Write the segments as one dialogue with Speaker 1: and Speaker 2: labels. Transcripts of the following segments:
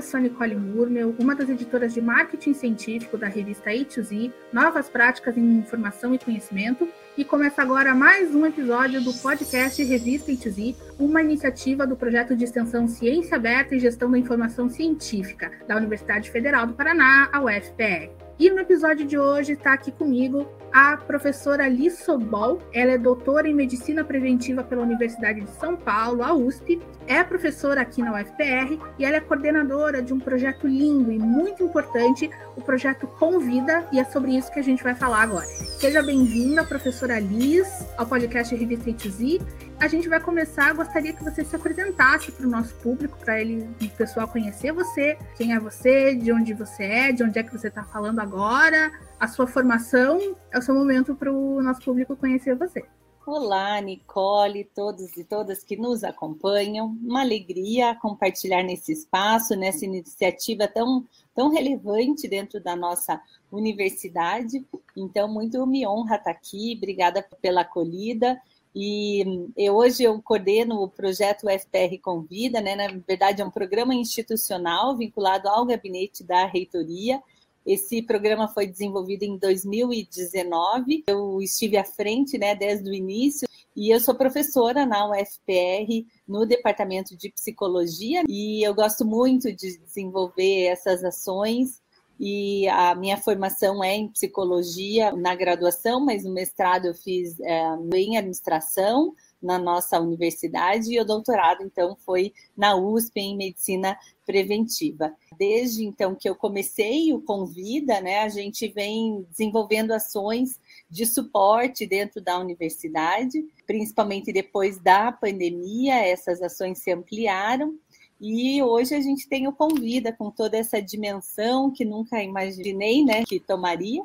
Speaker 1: Sou Nicole Murmel, uma das editoras de marketing científico da revista A2Z, Novas Práticas em Informação e Conhecimento, e começa agora mais um episódio do podcast Revista A2Z, uma iniciativa do projeto de extensão Ciência Aberta e Gestão da Informação Científica da Universidade Federal do Paraná, a UFPR. E no episódio de hoje está aqui comigo a professora Liz Sobol. Ela é doutora em Medicina Preventiva pela Universidade de São Paulo, a USP. É professora aqui na UFPR e ela é coordenadora de um projeto lindo e muito importante, o projeto Convida, e é sobre isso que a gente vai falar agora. Seja bem-vinda, professora Liz, ao podcast Revista A A gente vai começar, gostaria que você se apresentasse para o nosso público, para ele, o pessoal conhecer você, quem é você, de onde você é, de onde é que você está falando agora, a sua formação, é o seu momento para o nosso público conhecer você.
Speaker 2: Olá, Nicole, todos e todas que nos acompanham. Uma alegria compartilhar nesse espaço, nessa iniciativa tão, tão relevante dentro da nossa universidade. Então, muito me honra estar aqui. Obrigada pela acolhida. E hoje eu coordeno o projeto UFPR Convida, né? Na verdade, é um programa institucional vinculado ao gabinete da reitoria esse programa foi desenvolvido em 2019. Eu estive à frente, né, desde o início, e eu sou professora na UFPR no departamento de psicologia e eu gosto muito de desenvolver essas ações. E a minha formação é em psicologia na graduação, mas no mestrado eu fiz é, em administração na nossa universidade e o doutorado então foi na USP em medicina preventiva. Desde então que eu comecei o Convida, né, a gente vem desenvolvendo ações de suporte dentro da universidade, principalmente depois da pandemia, essas ações se ampliaram. E hoje a gente tem o Convida com toda essa dimensão que nunca imaginei, né, que tomaria.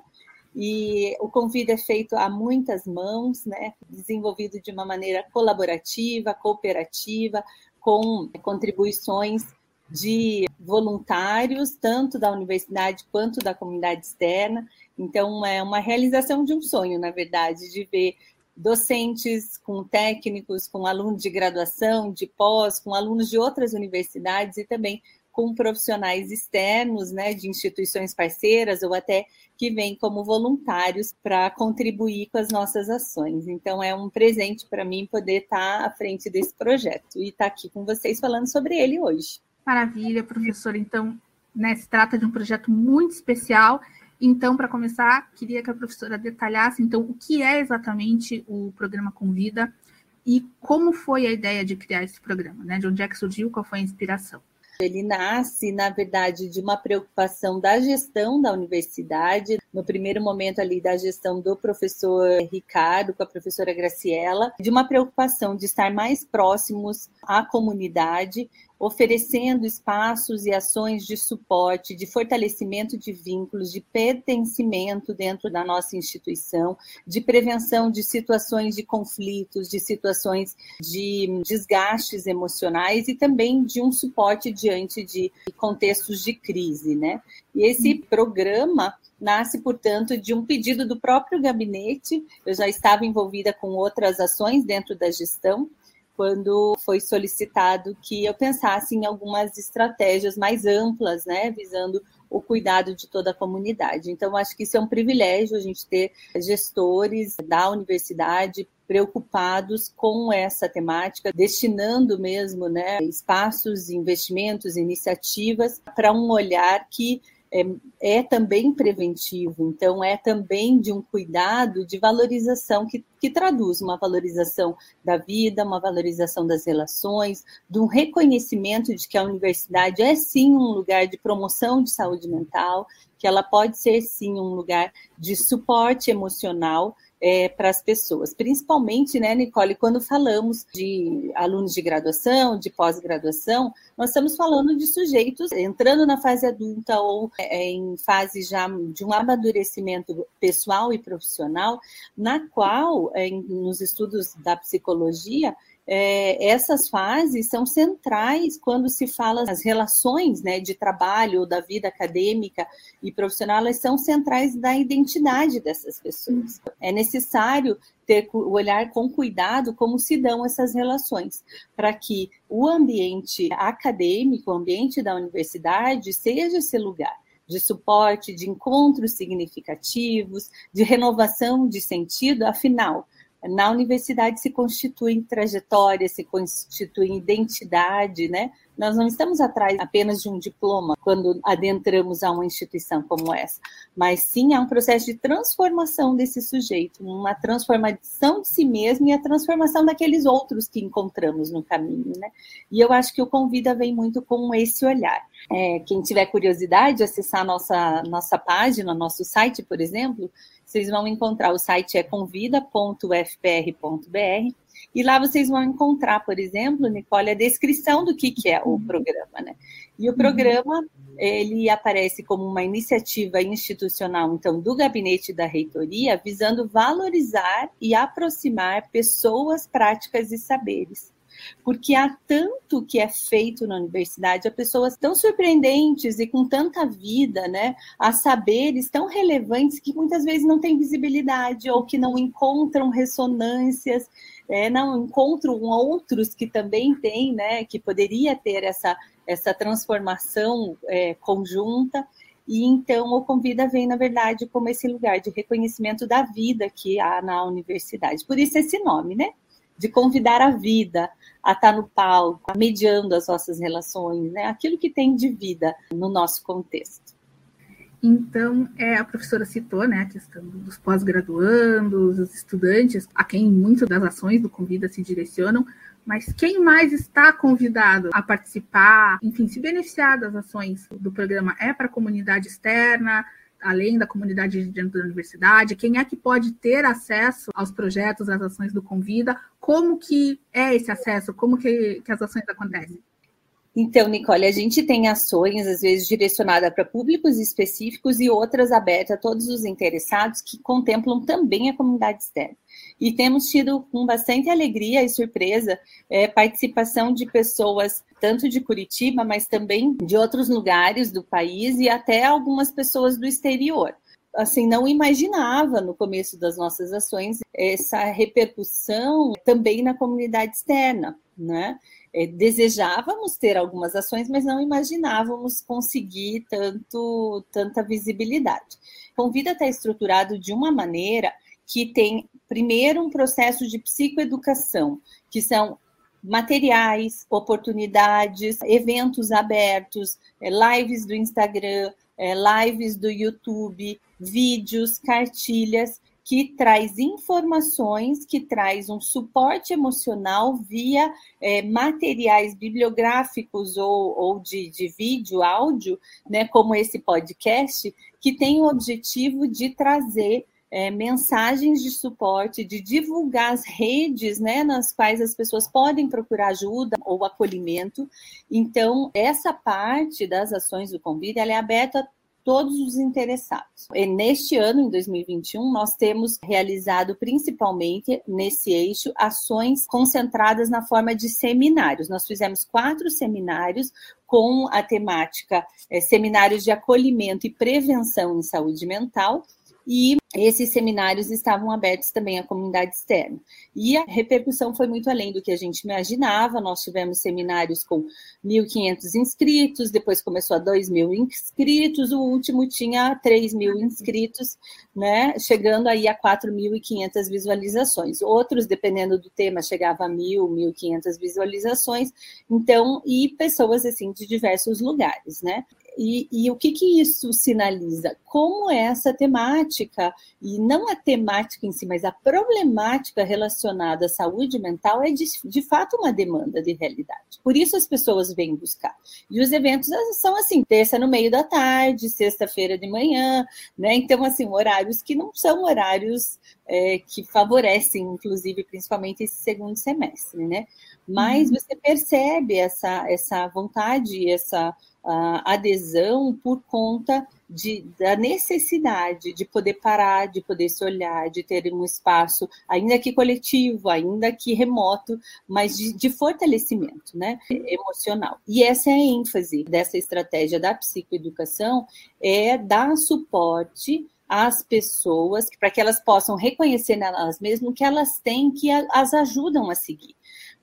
Speaker 2: E o convite é feito a muitas mãos, né? desenvolvido de uma maneira colaborativa, cooperativa, com contribuições de voluntários, tanto da universidade quanto da comunidade externa. Então, é uma realização de um sonho, na verdade, de ver docentes com técnicos, com alunos de graduação, de pós, com alunos de outras universidades e também com profissionais externos, né, de instituições parceiras ou até que vêm como voluntários para contribuir com as nossas ações. Então é um presente para mim poder estar tá à frente desse projeto e estar tá aqui com vocês falando sobre ele hoje.
Speaker 1: Maravilha, professora. Então, né, se trata de um projeto muito especial. Então, para começar, queria que a professora detalhasse então o que é exatamente o programa Convida e como foi a ideia de criar esse programa, né? De onde é que surgiu, qual foi a inspiração?
Speaker 2: Ele nasce, na verdade, de uma preocupação da gestão da universidade, no primeiro momento ali da gestão do professor Ricardo com a professora Graciela, de uma preocupação de estar mais próximos à comunidade, oferecendo espaços e ações de suporte, de fortalecimento de vínculos, de pertencimento dentro da nossa instituição, de prevenção de situações de conflitos, de situações de desgastes emocionais e também de um suporte diante de contextos de crise, né? E esse programa nasce, portanto, de um pedido do próprio gabinete. Eu já estava envolvida com outras ações dentro da gestão, quando foi solicitado que eu pensasse em algumas estratégias mais amplas, né, visando o cuidado de toda a comunidade. Então, acho que isso é um privilégio a gente ter gestores da universidade preocupados com essa temática, destinando mesmo né, espaços, investimentos, iniciativas para um olhar que é, é, também preventivo, então é também de um cuidado de valorização que, que traduz uma valorização da vida, uma valorização das relações, de um reconhecimento de que a universidade é sim um lugar de promoção de saúde mental, que ela pode ser sim um lugar de suporte emocional é, para as pessoas, principalmente, né, Nicole, quando falamos de alunos de graduação, de pós-graduação, nós estamos falando de sujeitos entrando na fase adulta ou é, em fase já de um amadurecimento pessoal e profissional, na qual, é, nos estudos da psicologia, é, essas fases são centrais quando se fala as relações né, de trabalho, da vida acadêmica e profissional, elas são centrais da identidade dessas pessoas. É necessário ter o olhar com cuidado como se dão essas relações, para que o ambiente acadêmico, o ambiente da universidade, seja esse lugar de suporte, de encontros significativos, de renovação de sentido, afinal, na universidade se constitui trajetória, se constitui identidade, né? Nós não estamos atrás apenas de um diploma quando adentramos a uma instituição como essa, mas sim há um processo de transformação desse sujeito, uma transformação de si mesmo e a transformação daqueles outros que encontramos no caminho, né? E eu acho que o Convida vem muito com esse olhar. É, quem tiver curiosidade, acessar nossa nossa página, nosso site, por exemplo, vocês vão encontrar, o site é convida.fpr.br, e lá vocês vão encontrar, por exemplo, Nicole, a descrição do que, que é o uhum. programa, né? E o programa, ele aparece como uma iniciativa institucional, então, do gabinete da reitoria, visando valorizar e aproximar pessoas, práticas e saberes porque há tanto que é feito na universidade, há pessoas tão surpreendentes e com tanta vida, né? Há saberes tão relevantes que muitas vezes não têm visibilidade ou que não encontram ressonâncias, é, não encontram outros que também têm, né? Que poderia ter essa, essa transformação é, conjunta. E então o Convida vem, na verdade, como esse lugar de reconhecimento da vida que há na universidade. Por isso esse nome, né? De convidar a vida, a estar no palco, mediando as nossas relações, né? aquilo que tem de vida no nosso contexto.
Speaker 1: Então, é, a professora citou né, a questão dos pós-graduandos, os estudantes, a quem muitas das ações do Convida se direcionam, mas quem mais está convidado a participar, enfim, se beneficiar das ações do programa é para a comunidade externa, além da comunidade dentro da universidade? Quem é que pode ter acesso aos projetos, às ações do Convida? Como que é esse acesso? Como que, que as ações acontecem?
Speaker 2: Então, Nicole, a gente tem ações, às vezes, direcionadas para públicos específicos e outras abertas a todos os interessados que contemplam também a comunidade externa. E temos tido com bastante alegria e surpresa é, participação de pessoas tanto de Curitiba, mas também de outros lugares do país e até algumas pessoas do exterior assim, não imaginava no começo das nossas ações essa repercussão também na comunidade externa, né? É, desejávamos ter algumas ações, mas não imaginávamos conseguir tanto, tanta visibilidade. Convida está estruturado de uma maneira que tem, primeiro, um processo de psicoeducação, que são materiais, oportunidades, eventos abertos, é, lives do Instagram, é, lives do YouTube, vídeos, cartilhas, que traz informações, que traz um suporte emocional via é, materiais bibliográficos ou, ou de, de, vídeo, áudio, né, como esse podcast, que tem o objetivo de trazer é, mensagens de suporte, de divulgar as redes né, nas quais as pessoas podem procurar ajuda ou acolhimento. Então, essa parte das ações do Convida ela é aberta todos os interessados. E neste ano, em 2021, nós temos realizado principalmente nesse eixo ações concentradas na forma de seminários. Nós fizemos quatro seminários com a temática é, seminários de acolhimento e prevenção em saúde mental e esses seminários estavam abertos também à comunidade externa. E a repercussão foi muito além do que a gente imaginava. Nós tivemos seminários com 1.500 inscritos, depois começou a 2.000 inscritos, o último tinha 3.000 inscritos, né, chegando aí a 4.500 visualizações. Outros, dependendo do tema, chegava a 1.000, 1.500 visualizações. Então, e pessoas assim de diversos lugares, né? E, e, o que, que isso sinaliza? Como essa temática, e não a temática em si, mas a problemática relacionada à saúde mental é de, de fato uma demanda de realidade. Por isso as pessoas vêm buscar. E os eventos são assim, terça no meio da tarde, sexta-feira de manhã, né? Então, assim, horários que não são horários é, que favorecem, inclusive, principalmente esse segundo semestre, né? Mas uhum. você percebe essa, essa vontade, essa adesão por conta de, da necessidade de poder parar, de poder se olhar, de ter um espaço, ainda que coletivo, ainda que remoto, mas de, de fortalecimento né, emocional. E essa é a ênfase dessa estratégia da psicoeducação, é dar suporte às pessoas, para que elas possam reconhecer nelas mesmas que elas têm que as ajudam a seguir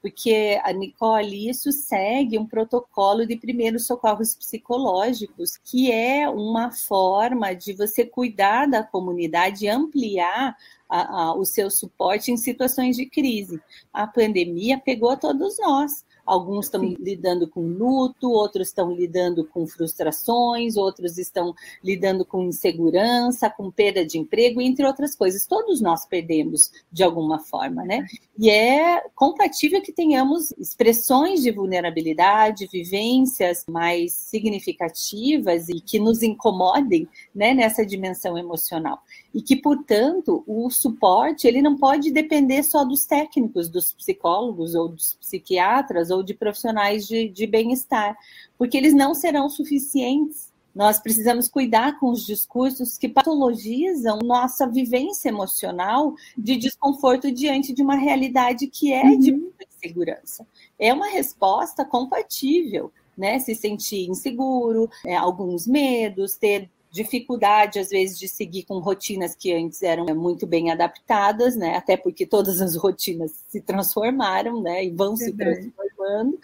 Speaker 2: porque a Nicole, isso segue um protocolo de primeiros socorros psicológicos, que é uma forma de você cuidar da comunidade, ampliar a, a, o seu suporte em situações de crise. A pandemia pegou a todos nós. Alguns estão Sim. lidando com luto, outros estão lidando com frustrações, outros estão lidando com insegurança, com perda de emprego, entre outras coisas. Todos nós perdemos de alguma forma, né? E é compatível que tenhamos expressões de vulnerabilidade, vivências mais significativas e que nos incomodem, né, nessa dimensão emocional e que, portanto, o suporte ele não pode depender só dos técnicos, dos psicólogos ou dos psiquiatras ou de profissionais de, de bem-estar, porque eles não serão suficientes. Nós precisamos cuidar com os discursos que patologizam nossa vivência emocional de desconforto diante de uma realidade que é uhum. de muita insegurança. É uma resposta compatível, né? Se sentir inseguro, é, alguns medos, ter dificuldade, às vezes, de seguir com rotinas que antes eram muito bem adaptadas, né? Até porque todas as rotinas se transformaram, né? E vão se transformando.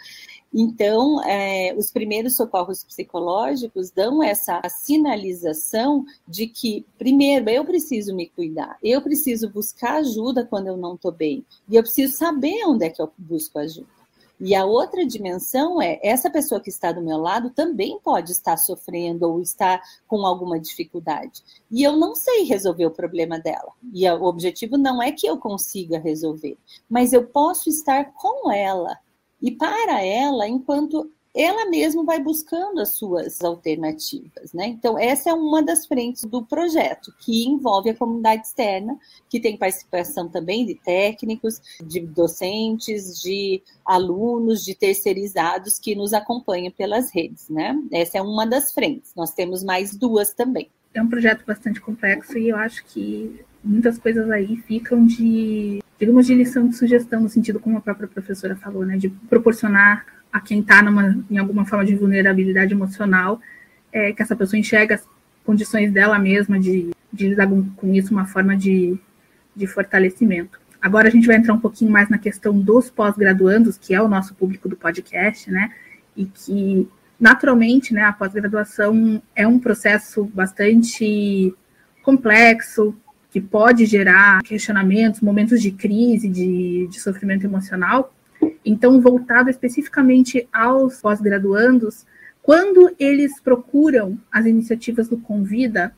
Speaker 2: Então, é, os primeiros socorros psicológicos dão essa sinalização de que, primeiro, eu preciso me cuidar, eu preciso buscar ajuda quando eu não estou bem, e eu preciso saber onde é que eu busco ajuda. E a outra dimensão é essa pessoa que está do meu lado também pode estar sofrendo ou estar com alguma dificuldade. E eu não sei resolver o problema dela. E o objetivo não é que eu consiga resolver, mas eu posso estar com ela e para ela enquanto ela mesma vai buscando as suas alternativas, né? Então, essa é uma das frentes do projeto, que envolve a comunidade externa, que tem participação também de técnicos, de docentes, de alunos, de terceirizados que nos acompanham pelas redes, né? Essa é uma das frentes. Nós temos mais duas também.
Speaker 1: É um projeto bastante complexo e eu acho que muitas coisas aí ficam de, digamos, de lição de sugestão, no sentido como a própria professora falou, né? De proporcionar a quem está em alguma forma de vulnerabilidade emocional, é, que essa pessoa enxerga as condições dela mesma de, de lidar com isso, uma forma de, de fortalecimento. Agora a gente vai entrar um pouquinho mais na questão dos pós-graduandos, que é o nosso público do podcast, né? E que, naturalmente, né, a pós-graduação é um processo bastante complexo, que pode gerar questionamentos, momentos de crise, de, de sofrimento emocional, então, voltado especificamente aos pós-graduandos, quando eles procuram as iniciativas do Convida,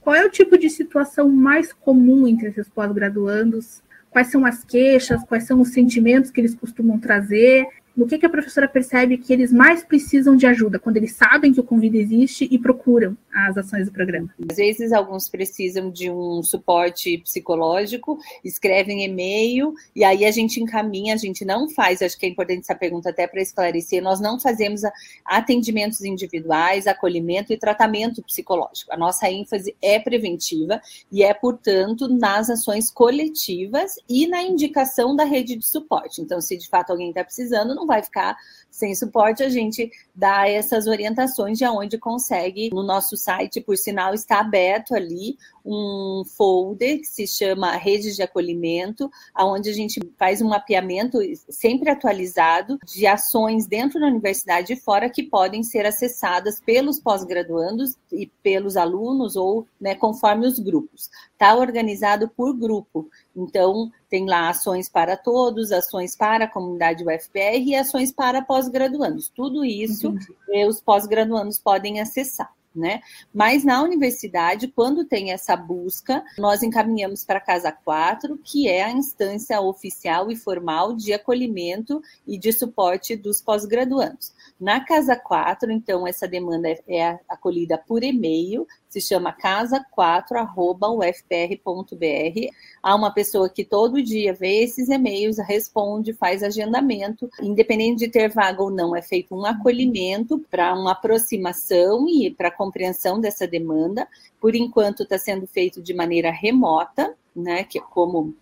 Speaker 1: qual é o tipo de situação mais comum entre esses pós-graduandos? Quais são as queixas? Quais são os sentimentos que eles costumam trazer? No que, que a professora percebe que eles mais precisam de ajuda, quando eles sabem que o convite existe e procuram as ações do programa?
Speaker 2: Às vezes, alguns precisam de um suporte psicológico, escrevem e-mail, e aí a gente encaminha, a gente não faz, acho que é importante essa pergunta até para esclarecer, nós não fazemos atendimentos individuais, acolhimento e tratamento psicológico. A nossa ênfase é preventiva e é, portanto, nas ações coletivas e na indicação da rede de suporte. Então, se de fato alguém está precisando, não vai ficar sem suporte, a gente dá essas orientações de aonde consegue. No nosso site, por sinal, está aberto ali um folder que se chama Redes de Acolhimento, aonde a gente faz um mapeamento sempre atualizado de ações dentro da universidade e fora que podem ser acessadas pelos pós-graduandos e pelos alunos ou né, conforme os grupos. Está organizado por grupo. Então, tem lá ações para todos, ações para a comunidade UFPR e ações para pós-graduandos. Tudo isso eh, os pós-graduandos podem acessar né? Mas na universidade, quando tem essa busca, nós encaminhamos para a Casa 4, que é a instância oficial e formal de acolhimento e de suporte dos pós-graduandos. Na Casa 4, então, essa demanda é, acolhida por e-mail, se chama casa4@ufpr.br. Há uma pessoa que todo dia vê esses e-mails, responde, faz agendamento, independente de ter vaga ou não, é feito um acolhimento para uma aproximação e para compreensão dessa demanda. Por enquanto, está sendo feito de maneira remota, né, que é como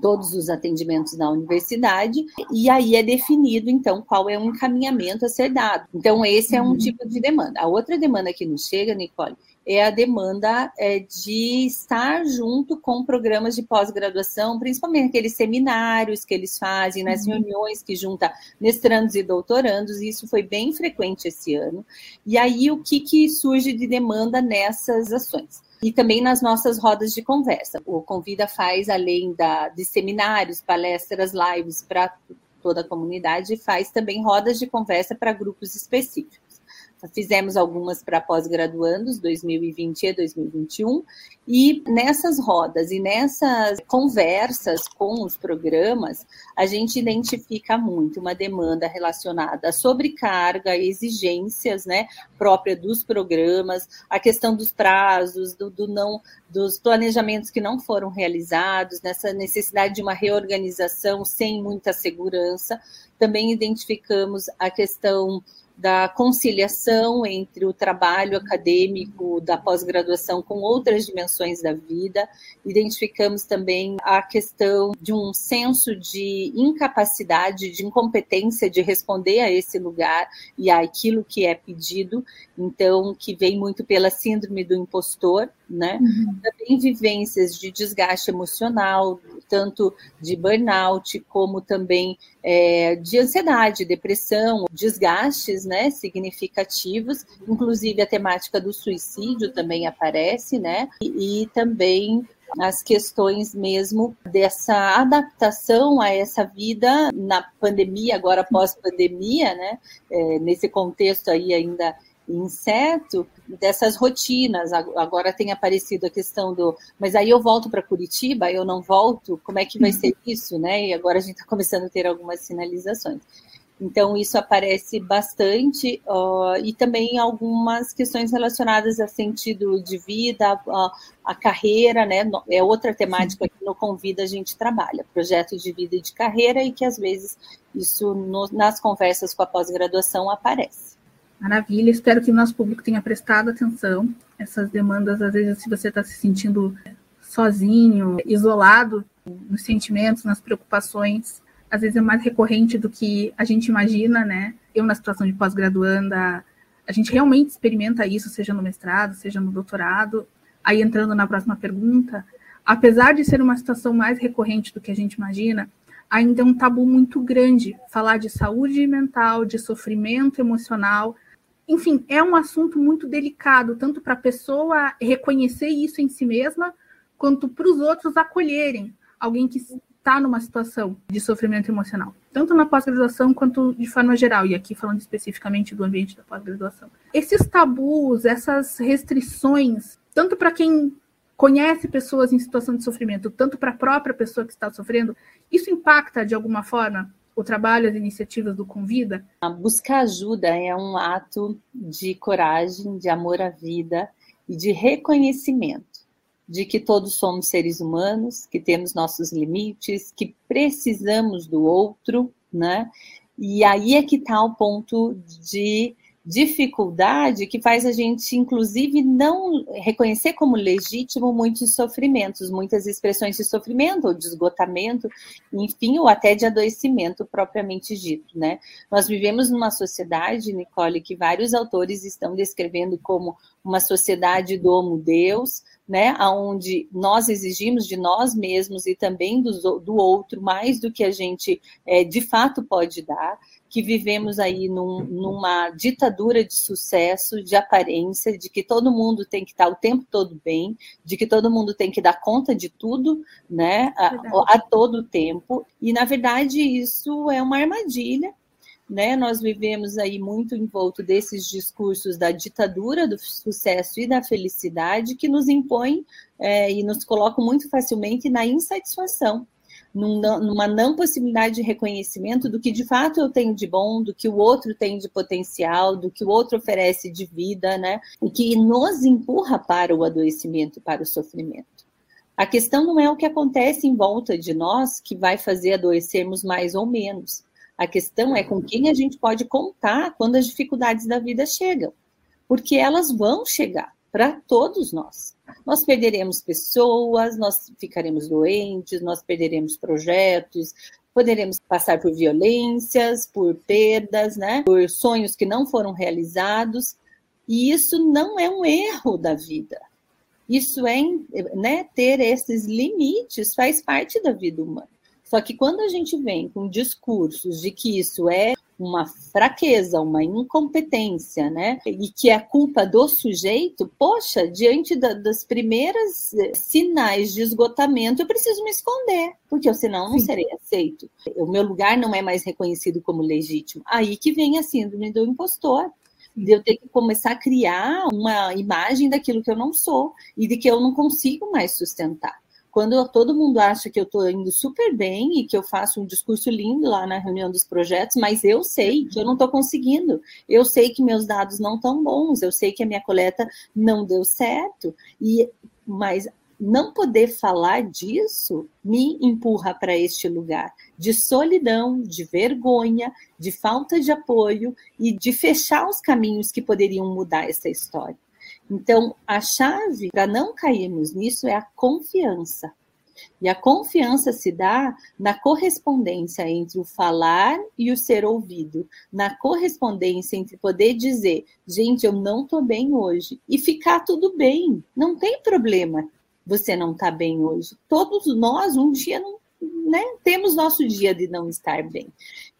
Speaker 2: todos os atendimentos na universidade, e aí é definido, então, qual é o encaminhamento a ser dado. Então, esse é um uhum. tipo de demanda. A outra demanda que nos chega, Nicole, é a demanda é, de estar junto com programas de pós-graduação, principalmente aqueles seminários que eles fazem, nas uhum. reuniões que junta mestrandos e doutorandos, e isso foi bem frequente esse ano. E aí, o que, que surge de demanda nessas ações? E também nas nossas rodas de conversa. O Convida faz, além da, de seminários, palestras, lives para toda a comunidade, faz também rodas de conversa para grupos específicos. Fizemos algumas para pós-graduandos, 2020 e 2021, e nessas rodas e nessas conversas com os programas, a gente identifica muito uma demanda relacionada à sobrecarga, exigências, né, própria dos programas, a questão dos prazos, do, do não, dos planejamentos que não foram realizados, nessa necessidade de uma reorganização sem muita segurança. Também identificamos a questão da conciliação entre o trabalho acadêmico da pós-graduação com outras dimensões da vida. Identificamos também a questão de um senso de incapacidade, de incompetência de responder a esse lugar e àquilo que é pedido, então, que vem muito pela síndrome do impostor, né? Uhum. Também vivências de desgaste emocional, tanto de burnout como também é, de ansiedade, depressão, desgastes né, significativos, inclusive a temática do suicídio também aparece, né? E, e também as questões mesmo dessa adaptação a essa vida na pandemia, agora pós-pandemia, né? É, nesse contexto aí ainda inseto dessas rotinas. Agora tem aparecido a questão do, mas aí eu volto para Curitiba, eu não volto, como é que vai ser isso, né? E agora a gente está começando a ter algumas sinalizações. Então, isso aparece bastante, uh, e também algumas questões relacionadas a sentido de vida, a, a carreira, né? É outra temática que no Convida a gente trabalha, projeto de vida e de carreira, e que às vezes isso no, nas conversas com a pós-graduação aparece.
Speaker 1: Maravilha, espero que o nosso público tenha prestado atenção. Essas demandas, às vezes, se você está se sentindo sozinho, isolado nos sentimentos, nas preocupações, às vezes é mais recorrente do que a gente imagina, né? Eu, na situação de pós-graduanda, a gente realmente experimenta isso, seja no mestrado, seja no doutorado. Aí, entrando na próxima pergunta, apesar de ser uma situação mais recorrente do que a gente imagina, ainda é um tabu muito grande falar de saúde mental, de sofrimento emocional, enfim, é um assunto muito delicado, tanto para a pessoa reconhecer isso em si mesma, quanto para os outros acolherem alguém que está numa situação de sofrimento emocional, tanto na pós-graduação quanto de forma geral, e aqui falando especificamente do ambiente da pós-graduação. Esses tabus, essas restrições, tanto para quem conhece pessoas em situação de sofrimento, tanto para a própria pessoa que está sofrendo, isso impacta de alguma forma o trabalho, as iniciativas do Convida?
Speaker 2: Buscar ajuda é um ato de coragem, de amor à vida e de reconhecimento de que todos somos seres humanos, que temos nossos limites, que precisamos do outro, né? E aí é que está o ponto de dificuldade que faz a gente, inclusive, não reconhecer como legítimo muitos sofrimentos, muitas expressões de sofrimento ou de esgotamento, enfim, ou até de adoecimento propriamente dito, né? Nós vivemos numa sociedade, Nicole, que vários autores estão descrevendo como uma sociedade do homo deus, né, onde nós exigimos de nós mesmos e também do, do outro mais do que a gente é, de fato pode dar, que vivemos aí num, numa ditadura de sucesso, de aparência, de que todo mundo tem que estar o tempo todo bem, de que todo mundo tem que dar conta de tudo, né, a, a todo tempo. E na verdade isso é uma armadilha né? Nós vivemos aí muito envolto desses discursos da ditadura do sucesso e da felicidade que nos impõem é, e nos colocam muito facilmente na insatisfação numa não possibilidade de reconhecimento do que de fato eu tenho de bom, do que o outro tem de potencial, do que o outro oferece de vida, né? E que nos empurra para o adoecimento, para o sofrimento. A questão não é o que acontece em volta de nós que vai fazer adoecermos mais ou menos. A questão é com quem a gente pode contar quando as dificuldades da vida chegam. porque elas vão chegar para todos nós. Nós perderemos pessoas, nós ficaremos doentes, nós perderemos projetos, poderemos passar por violências, por perdas, né? Por sonhos que não foram realizados. E isso não é um erro da vida. Isso é, né, ter esses limites faz parte da vida humana. Só que quando a gente vem com discursos de que isso é uma fraqueza, uma incompetência, né? E que é culpa do sujeito, poxa, diante da, das primeiras eh, sinais de esgotamento, eu preciso me esconder, porque senão não Sim. serei aceito. O meu lugar não é mais reconhecido como legítimo. Aí que vem a síndrome do impostor de eu ter que começar a criar uma imagem daquilo que eu não sou e de que eu não consigo mais sustentar quando todo mundo acha que eu estou indo super bem e que eu faço um discurso lindo lá na reunião dos projetos, mas eu sei que eu não estou conseguindo. Eu sei que meus dados não estão bons, eu sei que a minha coleta não deu certo, e mas não poder falar disso me empurra para este lugar de solidão, de vergonha, de falta de apoio e de fechar os caminhos que poderiam mudar essa história. Então, a chave para não cairmos nisso é a confiança. E a confiança se dá na correspondência entre o falar e o ser ouvido, na correspondência entre poder dizer, gente, eu não estou bem hoje, e ficar tudo bem, não tem problema você não está bem hoje. Todos nós, um dia, não, né, temos nosso dia de não estar bem.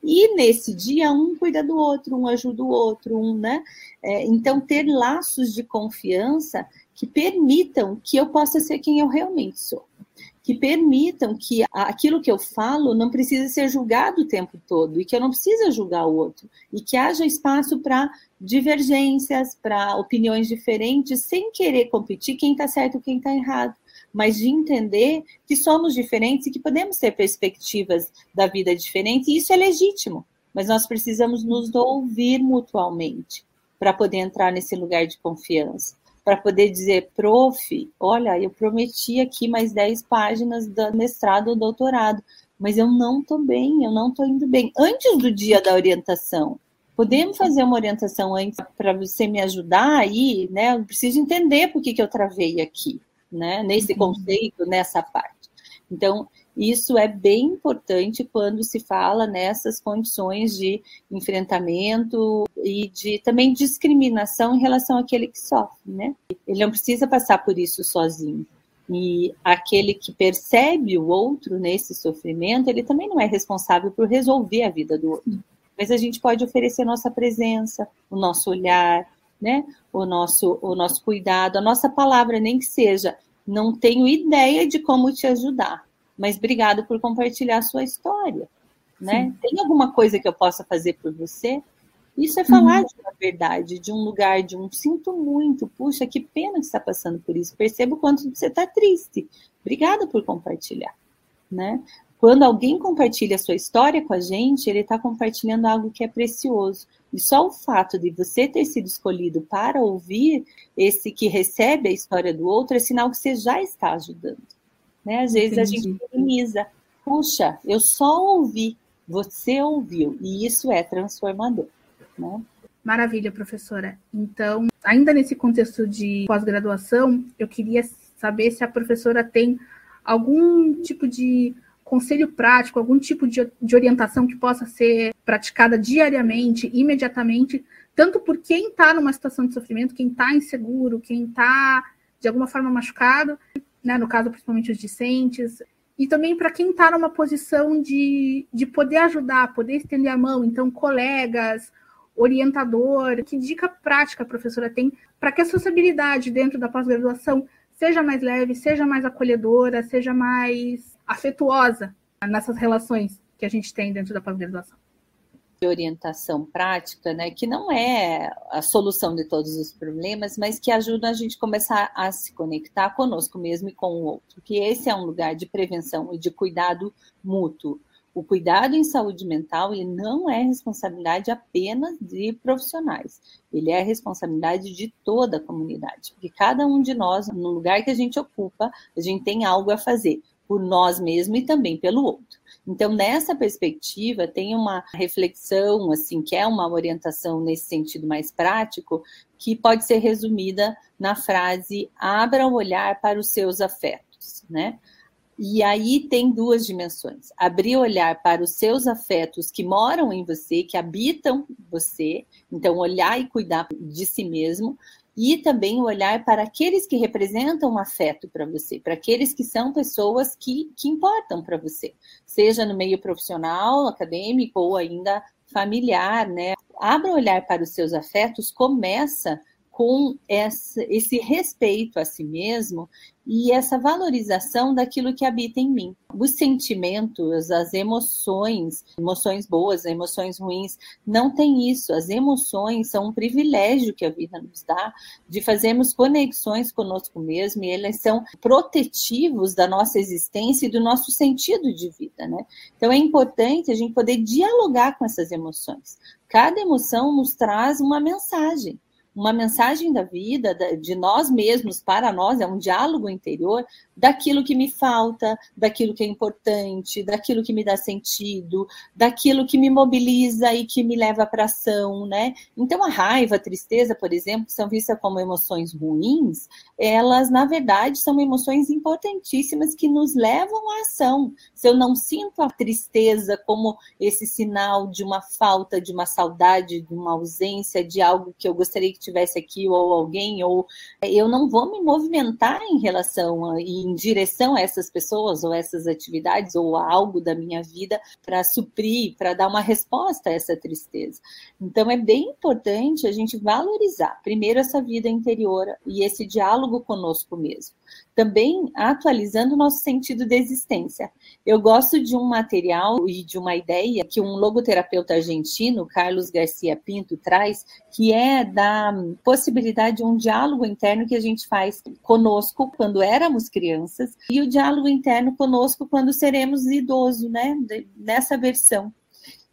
Speaker 2: E nesse dia, um cuida do outro, um ajuda o outro, um, né? É, então, ter laços de confiança que permitam que eu possa ser quem eu realmente sou. Que permitam que aquilo que eu falo não precise ser julgado o tempo todo e que eu não precisa julgar o outro. E que haja espaço para divergências, para opiniões diferentes, sem querer competir quem está certo e quem está errado mas de entender que somos diferentes e que podemos ter perspectivas da vida diferentes, e isso é legítimo, mas nós precisamos nos ouvir mutualmente para poder entrar nesse lugar de confiança, para poder dizer, prof, olha, eu prometi aqui mais 10 páginas do mestrado ou doutorado, mas eu não estou bem, eu não estou indo bem. Antes do dia da orientação, podemos fazer uma orientação antes para você me ajudar aí, né? Eu preciso entender por que, que eu travei aqui né? Nesse uhum. conceito, nessa parte. Então, isso é bem importante quando se fala nessas condições de enfrentamento e de também discriminação em relação àquele que sofre, né? Ele não precisa passar por isso sozinho. E aquele que percebe o outro nesse sofrimento, ele também não é responsável por resolver a vida do outro. Mas a gente pode oferecer nossa presença, o nosso olhar, né? O nosso, o nosso cuidado, a nossa palavra, nem que seja, não tenho ideia de como te ajudar, mas obrigado por compartilhar a sua história, né? Tem alguma coisa que eu possa fazer por você? Isso é falar uhum. de uma verdade, de um lugar, de um sinto muito, puxa, que pena que está passando por isso. Percebo quanto você está triste. Obrigada por compartilhar, né? Quando alguém compartilha a sua história com a gente, ele está compartilhando algo que é precioso. E só o fato de você ter sido escolhido para ouvir esse que recebe a história do outro é sinal que você já está ajudando. Né? Às vezes Entendi. a gente minimiza. Puxa, eu só ouvi, você ouviu. E isso é transformador. Né?
Speaker 1: Maravilha, professora. Então, ainda nesse contexto de pós-graduação, eu queria saber se a professora tem algum tipo de conselho prático, algum tipo de, de orientação que possa ser praticada diariamente, imediatamente, tanto por quem está numa situação de sofrimento, quem está inseguro, quem está de alguma forma machucado, né, no caso principalmente os discentes, e também para quem está numa posição de, de poder ajudar, poder estender a mão, então colegas, orientador, que dica prática a professora tem para que a sociabilidade dentro da pós-graduação seja mais leve, seja mais acolhedora, seja mais afetuosa nessas relações que a gente tem dentro da pós-graduação.
Speaker 2: De orientação prática, né, que não é a solução de todos os problemas, mas que ajuda a gente começar a se conectar conosco mesmo e com o outro, que esse é um lugar de prevenção e de cuidado mútuo. O cuidado em saúde mental ele não é responsabilidade apenas de profissionais, ele é responsabilidade de toda a comunidade, porque cada um de nós, no lugar que a gente ocupa, a gente tem algo a fazer. Por nós mesmos e também pelo outro. Então, nessa perspectiva, tem uma reflexão, assim, que é uma orientação nesse sentido mais prático, que pode ser resumida na frase: abra o olhar para os seus afetos, né? E aí tem duas dimensões: abrir o olhar para os seus afetos que moram em você, que habitam você, então olhar e cuidar de si mesmo, e também o olhar para aqueles que representam um afeto para você, para aqueles que são pessoas que, que importam para você, seja no meio profissional, acadêmico ou ainda familiar, né? Abra o olhar para os seus afetos, começa com essa, esse respeito a si mesmo e essa valorização daquilo que habita em mim. Os sentimentos, as emoções, emoções boas, emoções ruins, não tem isso. As emoções são um privilégio que a vida nos dá de fazermos conexões conosco mesmo e elas são protetivos da nossa existência e do nosso sentido de vida, né? Então é importante a gente poder dialogar com essas emoções. Cada emoção nos traz uma mensagem uma mensagem da vida, de nós mesmos para nós, é um diálogo interior daquilo que me falta, daquilo que é importante, daquilo que me dá sentido, daquilo que me mobiliza e que me leva para ação, né? Então a raiva, a tristeza, por exemplo, são vistas como emoções ruins, elas na verdade são emoções importantíssimas que nos levam à ação. Se eu não sinto a tristeza como esse sinal de uma falta, de uma saudade, de uma ausência, de algo que eu gostaria que tivesse aqui ou alguém, ou eu não vou me movimentar em relação a, em direção a essas pessoas ou essas atividades ou a algo da minha vida para suprir, para dar uma resposta a essa tristeza. Então é bem importante a gente valorizar primeiro essa vida interior e esse diálogo conosco mesmo também atualizando o nosso sentido de existência. Eu gosto de um material e de uma ideia que um logoterapeuta argentino, Carlos Garcia Pinto, traz, que é da possibilidade de um diálogo interno que a gente faz conosco quando éramos crianças e o diálogo interno conosco quando seremos idosos, né? Nessa versão.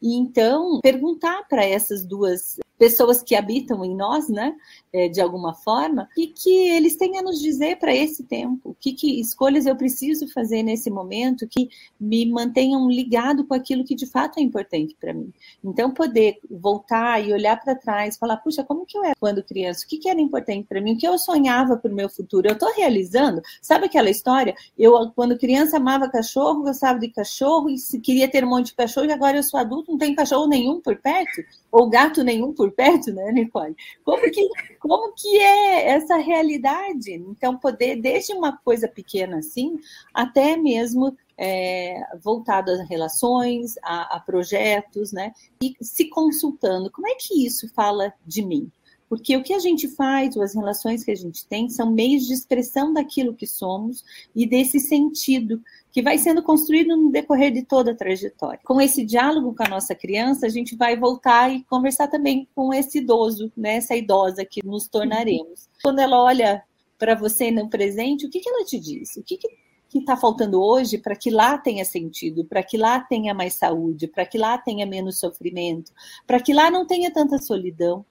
Speaker 2: E então, perguntar para essas duas pessoas que habitam em nós, né, é, de alguma forma, e que eles têm a nos dizer para esse tempo, que, que escolhas eu preciso fazer nesse momento que me mantenham ligado com aquilo que de fato é importante para mim. Então, poder voltar e olhar para trás, falar, puxa, como que eu era quando criança? O que, que era importante para mim? O que eu sonhava para o meu futuro? Eu estou realizando? Sabe aquela história? Eu, quando criança, amava cachorro, gostava de cachorro, e queria ter um monte de cachorro, e agora eu sou adulto, não tenho cachorro nenhum por perto? Ou gato nenhum por perto, né, Nicole? Como que, como que é essa realidade? Então, poder, desde uma coisa pequena assim, até mesmo é, voltado às relações, a, a projetos, né? E se consultando, como é que isso fala de mim? Porque o que a gente faz, ou as relações que a gente tem, são meios de expressão daquilo que somos e desse sentido que vai sendo construído no decorrer de toda a trajetória. Com esse diálogo com a nossa criança, a gente vai voltar e conversar também com esse idoso, né, essa idosa que nos tornaremos. Quando ela olha para você no presente, o que, que ela te diz? O que, que que está faltando hoje para que lá tenha sentido, para que lá tenha mais saúde, para que lá tenha menos sofrimento, para que lá não tenha tanta solidão.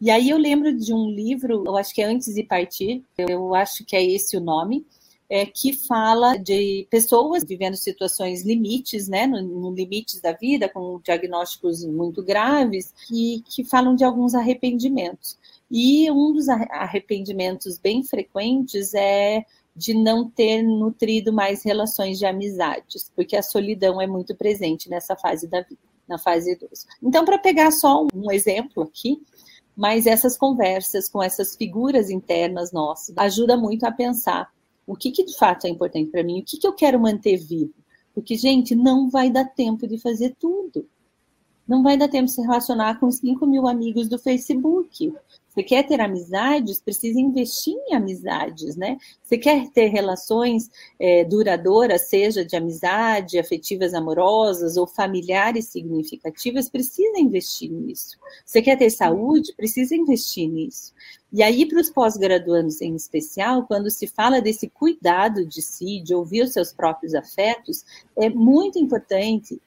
Speaker 2: E aí eu lembro de um livro, eu acho que é Antes de Partir, eu acho que é esse o nome, é, que fala de pessoas vivendo situações limites, né, no, no limites da vida, com diagnósticos muito graves, e que falam de alguns arrependimentos. E um dos arrependimentos bem frequentes é de não ter nutrido mais relações de amizades, porque a solidão é muito presente nessa fase da vida, na fase idosa. Então, para pegar só um exemplo aqui, mas essas conversas com essas figuras internas nossas ajuda muito a pensar o que, que de fato é importante para mim, o que, que eu quero manter vivo. Porque, gente, não vai dar tempo de fazer tudo. Não vai dar tempo de se relacionar com 5 mil amigos do Facebook. Você quer ter amizades, precisa investir em amizades, né? Você quer ter relações é, duradouras, seja de amizade, afetivas amorosas ou familiares significativas, precisa investir nisso. Você quer ter saúde, precisa investir nisso. E aí, para os pós-graduandos em especial, quando se fala desse cuidado de si, de ouvir os seus próprios afetos, é muito importante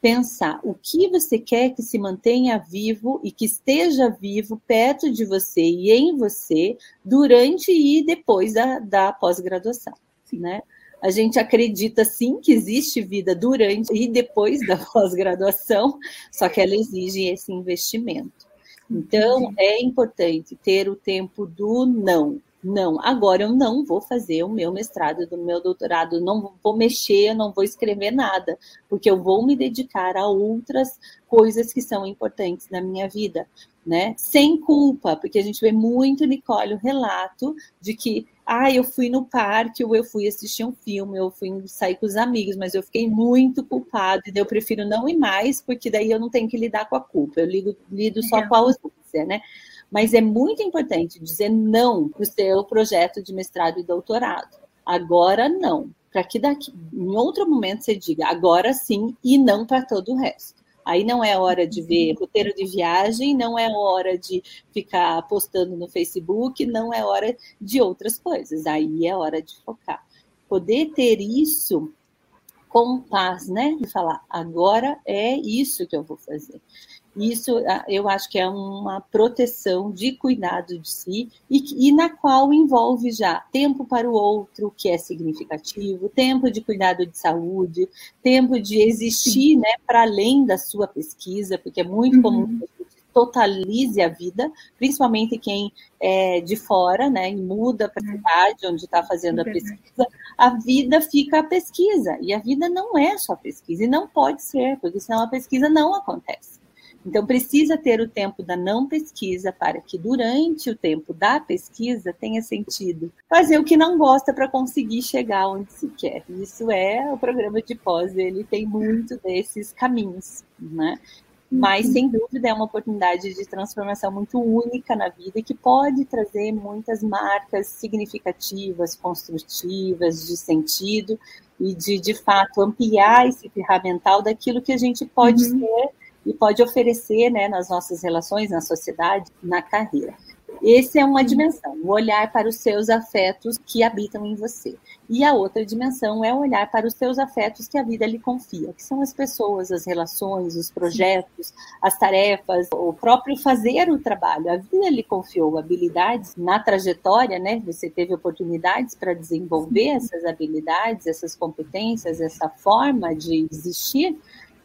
Speaker 2: pensar o que você quer que se mantenha vivo e que esteja vivo perto de você e em você durante e depois da, da pós-graduação, né? A gente acredita sim que existe vida durante e depois da pós-graduação, só que ela exige esse investimento. Então, é importante ter o tempo do não. Não, agora eu não vou fazer o meu mestrado, do meu doutorado, não vou mexer, não vou escrever nada, porque eu vou me dedicar a outras coisas que são importantes na minha vida, né? Sem culpa, porque a gente vê muito, Nicole, o relato de que, ah, eu fui no parque, ou eu fui assistir um filme, eu fui sair com os amigos, mas eu fiquei muito culpado, e eu prefiro não ir mais, porque daí eu não tenho que lidar com a culpa, eu lido, lido só é. com a ausência, né? Mas é muito importante dizer não para o seu projeto de mestrado e doutorado. Agora não. Para que daqui, em outro momento você diga agora sim e não para todo o resto. Aí não é hora de ver roteiro de viagem, não é hora de ficar postando no Facebook, não é hora de outras coisas. Aí é hora de focar. Poder ter isso com paz, né? De falar, agora é isso que eu vou fazer. Isso ah, eu acho que é uma proteção de cuidado de si e, e, na qual envolve já tempo para o outro, que é significativo, tempo de cuidado de saúde, tempo de existir né, para além da sua pesquisa, porque é muito uhum. comum que a gente totalize a vida, principalmente quem é de fora, né, e muda para a é. cidade onde está fazendo a pesquisa, a vida fica a pesquisa, e a vida não é só pesquisa, e não pode ser, porque senão a pesquisa não acontece. Então, precisa ter o tempo da não pesquisa para que, durante o tempo da pesquisa, tenha sentido fazer o que não gosta para conseguir chegar onde se quer. Isso é o programa de pós, ele tem muito desses caminhos, né? Mas, sem dúvida, é uma oportunidade de transformação muito única na vida e que pode trazer muitas marcas significativas, construtivas, de sentido e de, de fato, ampliar esse ferramental daquilo que a gente pode uhum. ser e pode oferecer né, nas nossas relações, na sociedade, na carreira. Essa é uma dimensão, o olhar para os seus afetos que habitam em você. E a outra dimensão é olhar para os seus afetos que a vida lhe confia, que são as pessoas, as relações, os projetos, as tarefas, o próprio fazer o trabalho. A vida lhe confiou habilidades na trajetória, né? Você teve oportunidades para desenvolver essas habilidades, essas competências, essa forma de existir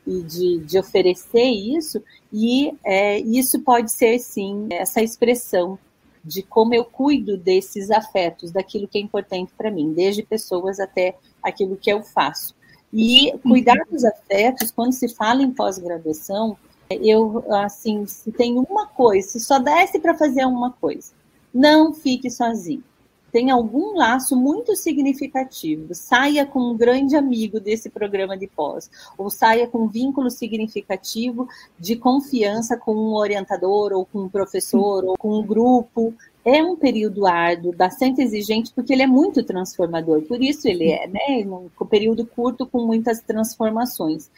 Speaker 2: e de, de oferecer isso, e é, isso pode ser, sim, essa expressão de como eu cuido desses afetos, daquilo que é importante para mim, desde pessoas até aquilo que eu faço. E cuidar dos afetos, quando se fala em pós-graduação, eu, assim, se tem uma coisa, se só desse para fazer uma coisa, não fique sozinho tem algum laço muito significativo, saia com um grande amigo desse programa de pós, ou saia com um vínculo significativo de confiança com um orientador, ou com um professor, ou com um grupo. É um período árduo, bastante exigente, porque ele é muito transformador, por isso ele é, né? Um período curto com muitas transformações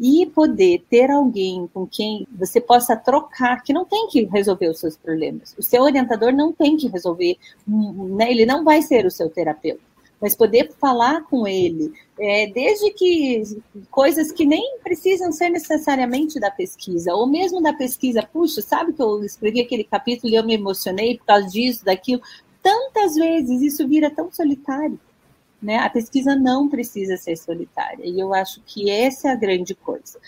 Speaker 2: e poder ter alguém com quem você possa trocar, que não tem que resolver os seus problemas. O seu orientador não tem que resolver, né? ele não vai ser o seu terapeuta, mas poder falar com ele, é, desde que coisas que nem precisam ser necessariamente da pesquisa, ou mesmo da pesquisa, puxa, sabe que eu escrevi aquele capítulo e eu me emocionei por causa disso, daquilo. Tantas vezes isso vira tão solitário. Né? A pesquisa não precisa ser solitária, e eu acho que essa é a grande coisa.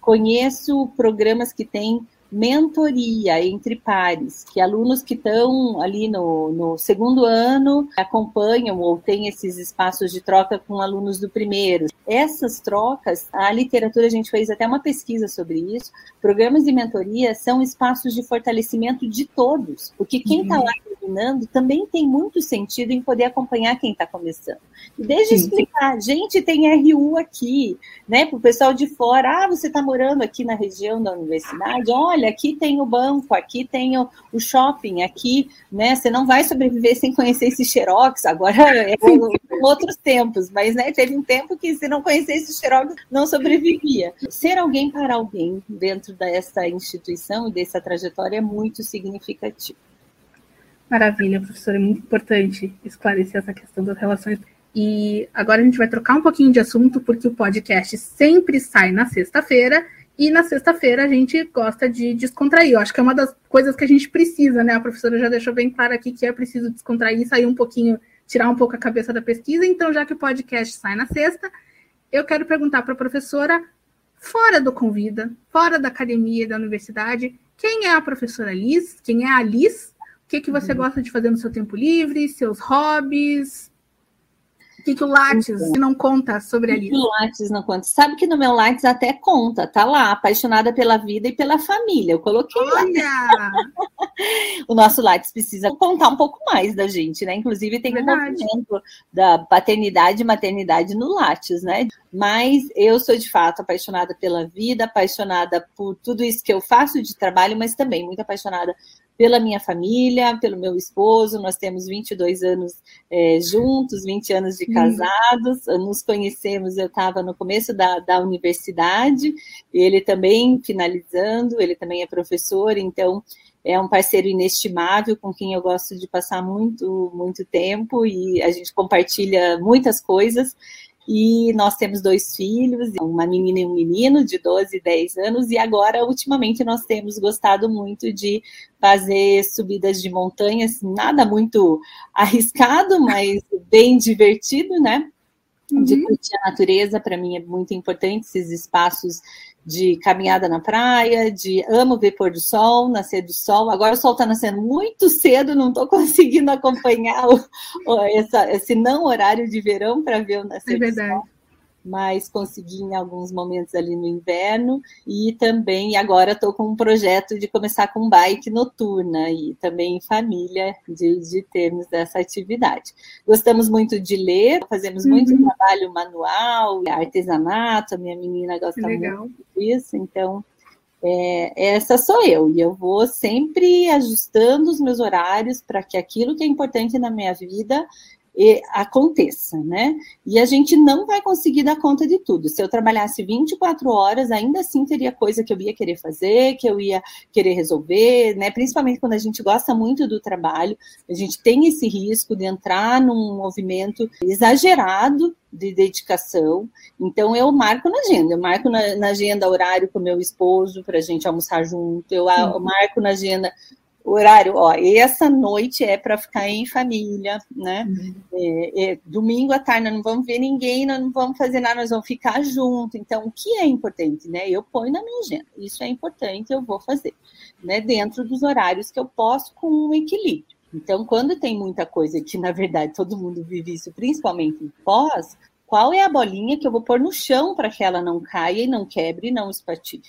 Speaker 2: Conheço programas que têm mentoria entre pares, que alunos que estão ali no, no segundo ano acompanham ou têm esses espaços de troca com alunos do primeiro. Essas trocas, a literatura, a gente fez até uma pesquisa sobre isso. Programas de mentoria são espaços de fortalecimento de todos, porque quem está uhum. lá terminando também tem muito sentido em poder acompanhar quem está começando. E desde Sim. explicar, gente, tem RU aqui, né, para o pessoal de fora, ah, você está morando aqui na região da universidade, olha olha, aqui tem o banco, aqui tem o, o shopping, aqui, né? Você não vai sobreviver sem conhecer esse Xerox, agora é outros tempos, mas né, teve um tempo que se não conhecesse Xerox, não sobrevivia. Ser alguém para alguém dentro dessa instituição e dessa trajetória é muito significativo.
Speaker 1: Maravilha, professora, é muito importante esclarecer essa questão das relações. E agora a gente vai trocar um pouquinho de assunto, porque o podcast sempre sai na sexta-feira e na sexta-feira a gente gosta de descontrair. Eu acho que é uma das coisas que a gente precisa, né? A professora já deixou bem claro aqui que é preciso descontrair, sair um pouquinho tirar um pouco a cabeça da pesquisa. Então, já que o podcast sai na sexta, eu quero perguntar para a professora, fora do Convida, fora da academia da universidade, quem é a professora Liz? Quem é a Liz? O que, que você uhum. gosta de fazer no seu tempo livre? Seus hobbies? O que, o Lattes então, não conta sobre a Liz?
Speaker 2: O Lattes não conta. Sabe que no meu Lattes até conta, tá lá, apaixonada pela vida e pela família. Eu coloquei Olha! lá. o nosso Lattes precisa contar um pouco mais da gente, né? Inclusive tem um movimento da paternidade e maternidade no Lattes, né? Mas eu sou de fato apaixonada pela vida, apaixonada por tudo isso que eu faço de trabalho, mas também muito apaixonada pela minha família, pelo meu esposo. Nós temos 22 anos é, juntos, 20 anos de casados. Uhum. Nos conhecemos, eu estava no começo da, da universidade, ele também finalizando, ele também é professor, então é um parceiro inestimável com quem eu gosto de passar muito, muito tempo e a gente compartilha muitas coisas. E nós temos dois filhos, uma menina e um menino de 12 e 10 anos, e agora, ultimamente, nós temos gostado muito de fazer subidas de montanhas, nada muito arriscado, mas bem divertido, né? De uhum. curtir a natureza, para mim é muito importante esses espaços de caminhada na praia, de amo ver pôr do sol, nascer do sol. Agora o sol está nascendo muito cedo, não estou conseguindo acompanhar o, o, essa, esse não horário de verão para ver o nascer é do sol mas consegui em alguns momentos ali no inverno e também agora estou com um projeto de começar com bike noturna e também em família de, de termos dessa atividade. Gostamos muito de ler, fazemos uhum. muito trabalho manual, artesanato, a minha menina gosta muito disso, então é, essa sou eu, e eu vou sempre ajustando os meus horários para que aquilo que é importante na minha vida aconteça, né? E a gente não vai conseguir dar conta de tudo. Se eu trabalhasse 24 horas, ainda assim teria coisa que eu ia querer fazer, que eu ia querer resolver, né? Principalmente quando a gente gosta muito do trabalho, a gente tem esse risco de entrar num movimento exagerado de dedicação. Então eu marco na agenda, eu marco na, na agenda horário com meu esposo para a gente almoçar junto, eu, eu marco na agenda horário, ó, essa noite é para ficar em família, né? Uhum. É, é, domingo à tarde nós não vamos ver ninguém, nós não vamos fazer nada, nós vamos ficar junto. Então, o que é importante, né? Eu ponho na minha agenda, isso é importante, eu vou fazer, né? Dentro dos horários que eu posso, com um equilíbrio. Então, quando tem muita coisa que, na verdade, todo mundo vive isso, principalmente em pós, qual é a bolinha que eu vou pôr no chão para que ela não caia e não quebre e não espartilhe?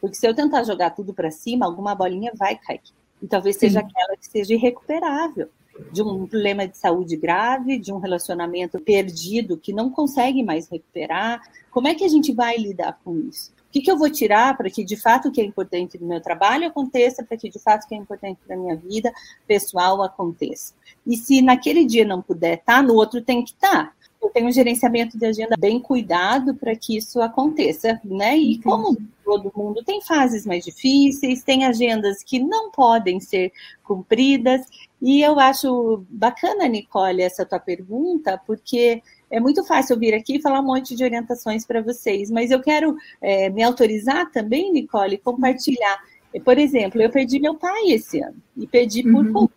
Speaker 2: Porque se eu tentar jogar tudo para cima, alguma bolinha vai cair. E talvez seja Sim. aquela que seja irrecuperável, de um problema de saúde grave, de um relacionamento perdido que não consegue mais recuperar. Como é que a gente vai lidar com isso? O que, que eu vou tirar para que de fato o que é importante no meu trabalho aconteça, para que de fato o que é importante para a minha vida pessoal aconteça? E se naquele dia não puder estar, tá, no outro tem que estar. Tá eu tenho um gerenciamento de agenda bem cuidado para que isso aconteça, né? E como todo mundo tem fases mais difíceis, tem agendas que não podem ser cumpridas, e eu acho bacana, Nicole, essa tua pergunta, porque é muito fácil eu vir aqui e falar um monte de orientações para vocês, mas eu quero é, me autorizar também, Nicole, compartilhar. Por exemplo, eu perdi meu pai esse ano, e perdi por uhum.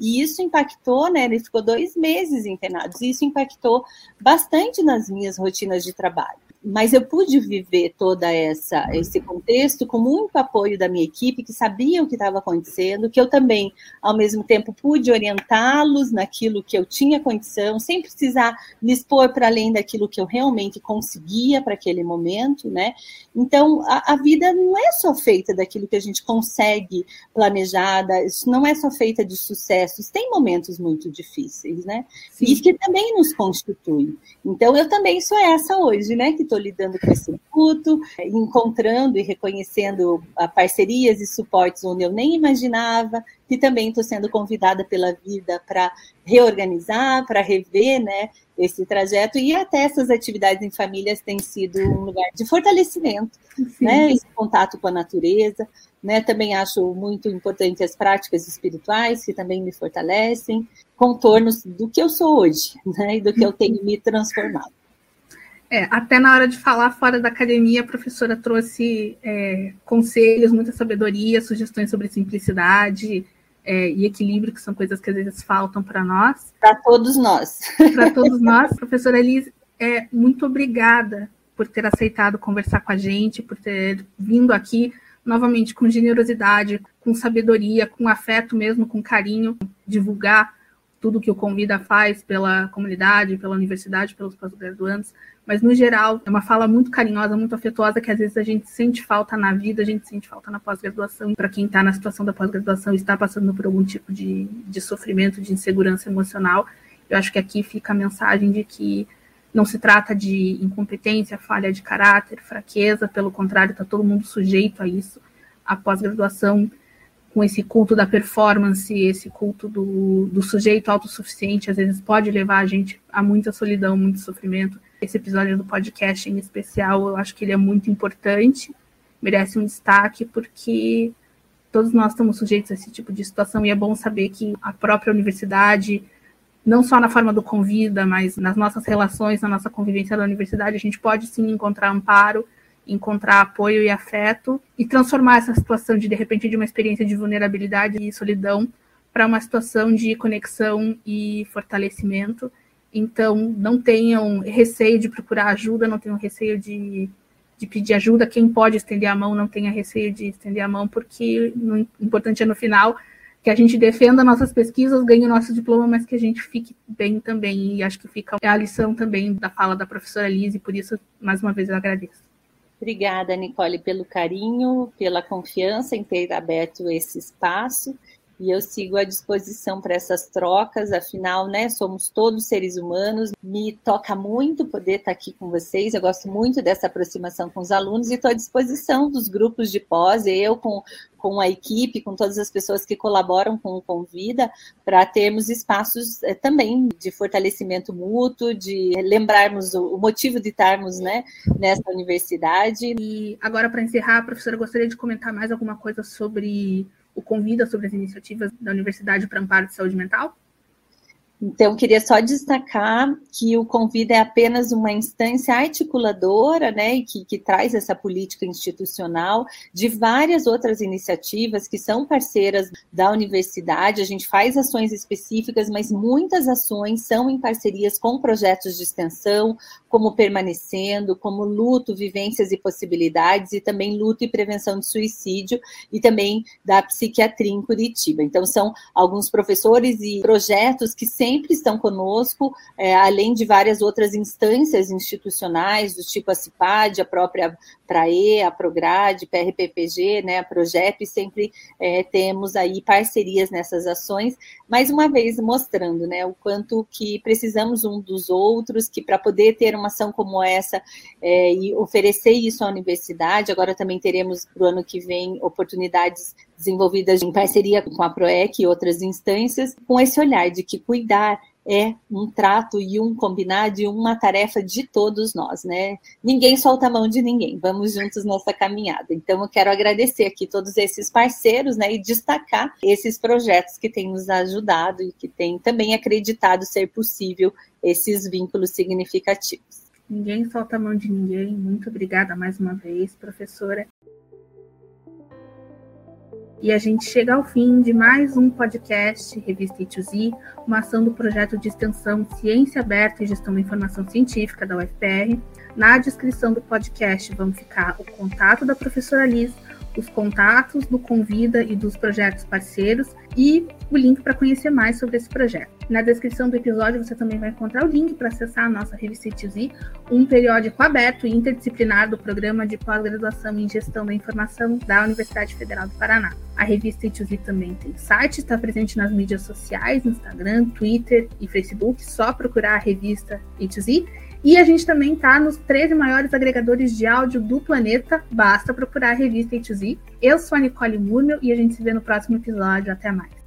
Speaker 2: E isso impactou, né? Ele ficou dois meses internado. E isso impactou bastante nas minhas rotinas de trabalho mas eu pude viver toda essa esse contexto com muito apoio da minha equipe que sabia o que estava acontecendo, que eu também ao mesmo tempo pude orientá-los naquilo que eu tinha condição, sem precisar me expor para além daquilo que eu realmente conseguia para aquele momento, né? Então a, a, vida não é só feita daquilo que a gente consegue planejada, não é só feita de sucessos, tem momentos muito difíceis, né? Sim. E que também nos constituem. Então eu também sou essa hoje, né? Que estou lidando com esse luto, encontrando e reconhecendo parcerias e suportes onde eu nem imaginava, e também estou sendo convidada pela vida para reorganizar, para rever né, esse trajeto, e até essas atividades em famílias têm sido um lugar de fortalecimento, né, esse contato com a natureza. Né, também acho muito importante as práticas espirituais, que também me fortalecem, contornos do que eu sou hoje, né, e do que eu tenho me transformado.
Speaker 1: É, até na hora de falar fora da academia, a professora trouxe é, conselhos, muita sabedoria, sugestões sobre simplicidade, é, e equilíbrio, que são coisas que às vezes faltam para nós.
Speaker 2: Para todos nós.
Speaker 1: Para todos nós. Professora Elise, é, muito obrigada por ter aceitado conversar com a gente, por ter vindo aqui novamente com generosidade, com sabedoria, com afeto mesmo, com carinho, divulgar tudo que o Convida faz pela comunidade, pela universidade, pelos pós-graduandos, mas no geral é uma fala muito carinhosa, muito afetuosa que às vezes a gente sente falta na vida, a gente sente falta na pós-graduação. Para quem está na situação da pós-graduação e está passando por algum tipo de, de sofrimento, de insegurança emocional, eu acho que aqui fica a mensagem de que não se trata de incompetência, falha de caráter, fraqueza, pelo contrário, está todo mundo sujeito a isso. A pós-graduação, com esse culto da performance, esse culto do, do sujeito autossuficiente, às vezes pode levar a gente a muita solidão, muito sofrimento. Esse episódio do podcast em especial, eu acho que ele é muito importante, merece um destaque, porque todos nós estamos sujeitos a esse tipo de situação e é bom saber que a própria universidade não só na forma do convida, mas nas nossas relações, na nossa convivência na universidade, a gente pode sim encontrar amparo, encontrar apoio e afeto e transformar essa situação de de repente de uma experiência de vulnerabilidade e solidão para uma situação de conexão e fortalecimento. Então, não tenham receio de procurar ajuda, não tenham receio de, de pedir ajuda. Quem pode estender a mão, não tenha receio de estender a mão, porque o importante é no final que a gente defenda nossas pesquisas, ganhe o nosso diploma, mas que a gente fique bem também. E acho que fica a lição também da fala da professora Lise, por isso, mais uma vez, eu agradeço.
Speaker 2: Obrigada, Nicole, pelo carinho, pela confiança em ter aberto esse espaço e eu sigo à disposição para essas trocas, afinal, né, somos todos seres humanos, me toca muito poder estar aqui com vocês, eu gosto muito dessa aproximação com os alunos e estou à disposição dos grupos de pós, eu com, com a equipe, com todas as pessoas que colaboram com o Convida, para termos espaços é, também de fortalecimento mútuo, de lembrarmos o, o motivo de estarmos né, nessa universidade.
Speaker 1: E agora, para encerrar, professora, gostaria de comentar mais alguma coisa sobre o convida sobre as iniciativas da Universidade para Amparo de Saúde Mental?
Speaker 2: Então, queria só destacar que o Convida é apenas uma instância articuladora, né, que, que traz essa política institucional de várias outras iniciativas que são parceiras da universidade. A gente faz ações específicas, mas muitas ações são em parcerias com projetos de extensão, como Permanecendo, como Luto, Vivências e Possibilidades, e também Luto e Prevenção de Suicídio, e também da Psiquiatria em Curitiba. Então, são alguns professores e projetos que sempre sempre estão conosco, é, além de várias outras instâncias institucionais, do tipo a CIPAD, a própria PRAE, a Prograde, PRPPG, né, a Progep, sempre é, temos aí parcerias nessas ações, mais uma vez mostrando né, o quanto que precisamos um dos outros, que para poder ter uma ação como essa é, e oferecer isso à universidade, agora também teremos para o ano que vem oportunidades desenvolvidas em parceria com a PROEC e outras instâncias, com esse olhar de que cuidar é um trato e um combinado e uma tarefa de todos nós, né? Ninguém solta a mão de ninguém, vamos juntos nessa caminhada. Então, eu quero agradecer aqui todos esses parceiros, né, e destacar esses projetos que têm nos ajudado e que têm também acreditado ser possível esses vínculos significativos.
Speaker 1: Ninguém solta a mão de ninguém. Muito obrigada mais uma vez, professora. E a gente chega ao fim de mais um podcast Revista I2Z, uma ação do projeto de extensão Ciência Aberta e Gestão da Informação Científica da UFPR. Na descrição do podcast vão ficar o contato da professora Liz, os contatos do Convida e dos projetos parceiros e o link para conhecer mais sobre esse projeto. Na descrição do episódio você também vai encontrar o link para acessar a nossa revista ITZ, um periódico aberto e interdisciplinar do programa de pós-graduação em gestão da informação da Universidade Federal do Paraná. A revista ITZ também tem site, está presente nas mídias sociais, Instagram, Twitter e Facebook, só procurar a revista ITZ e a gente também está nos 13 maiores agregadores de áudio do planeta. Basta procurar a revista A2Z. Eu sou a Nicole Murmel e a gente se vê no próximo episódio. Até mais.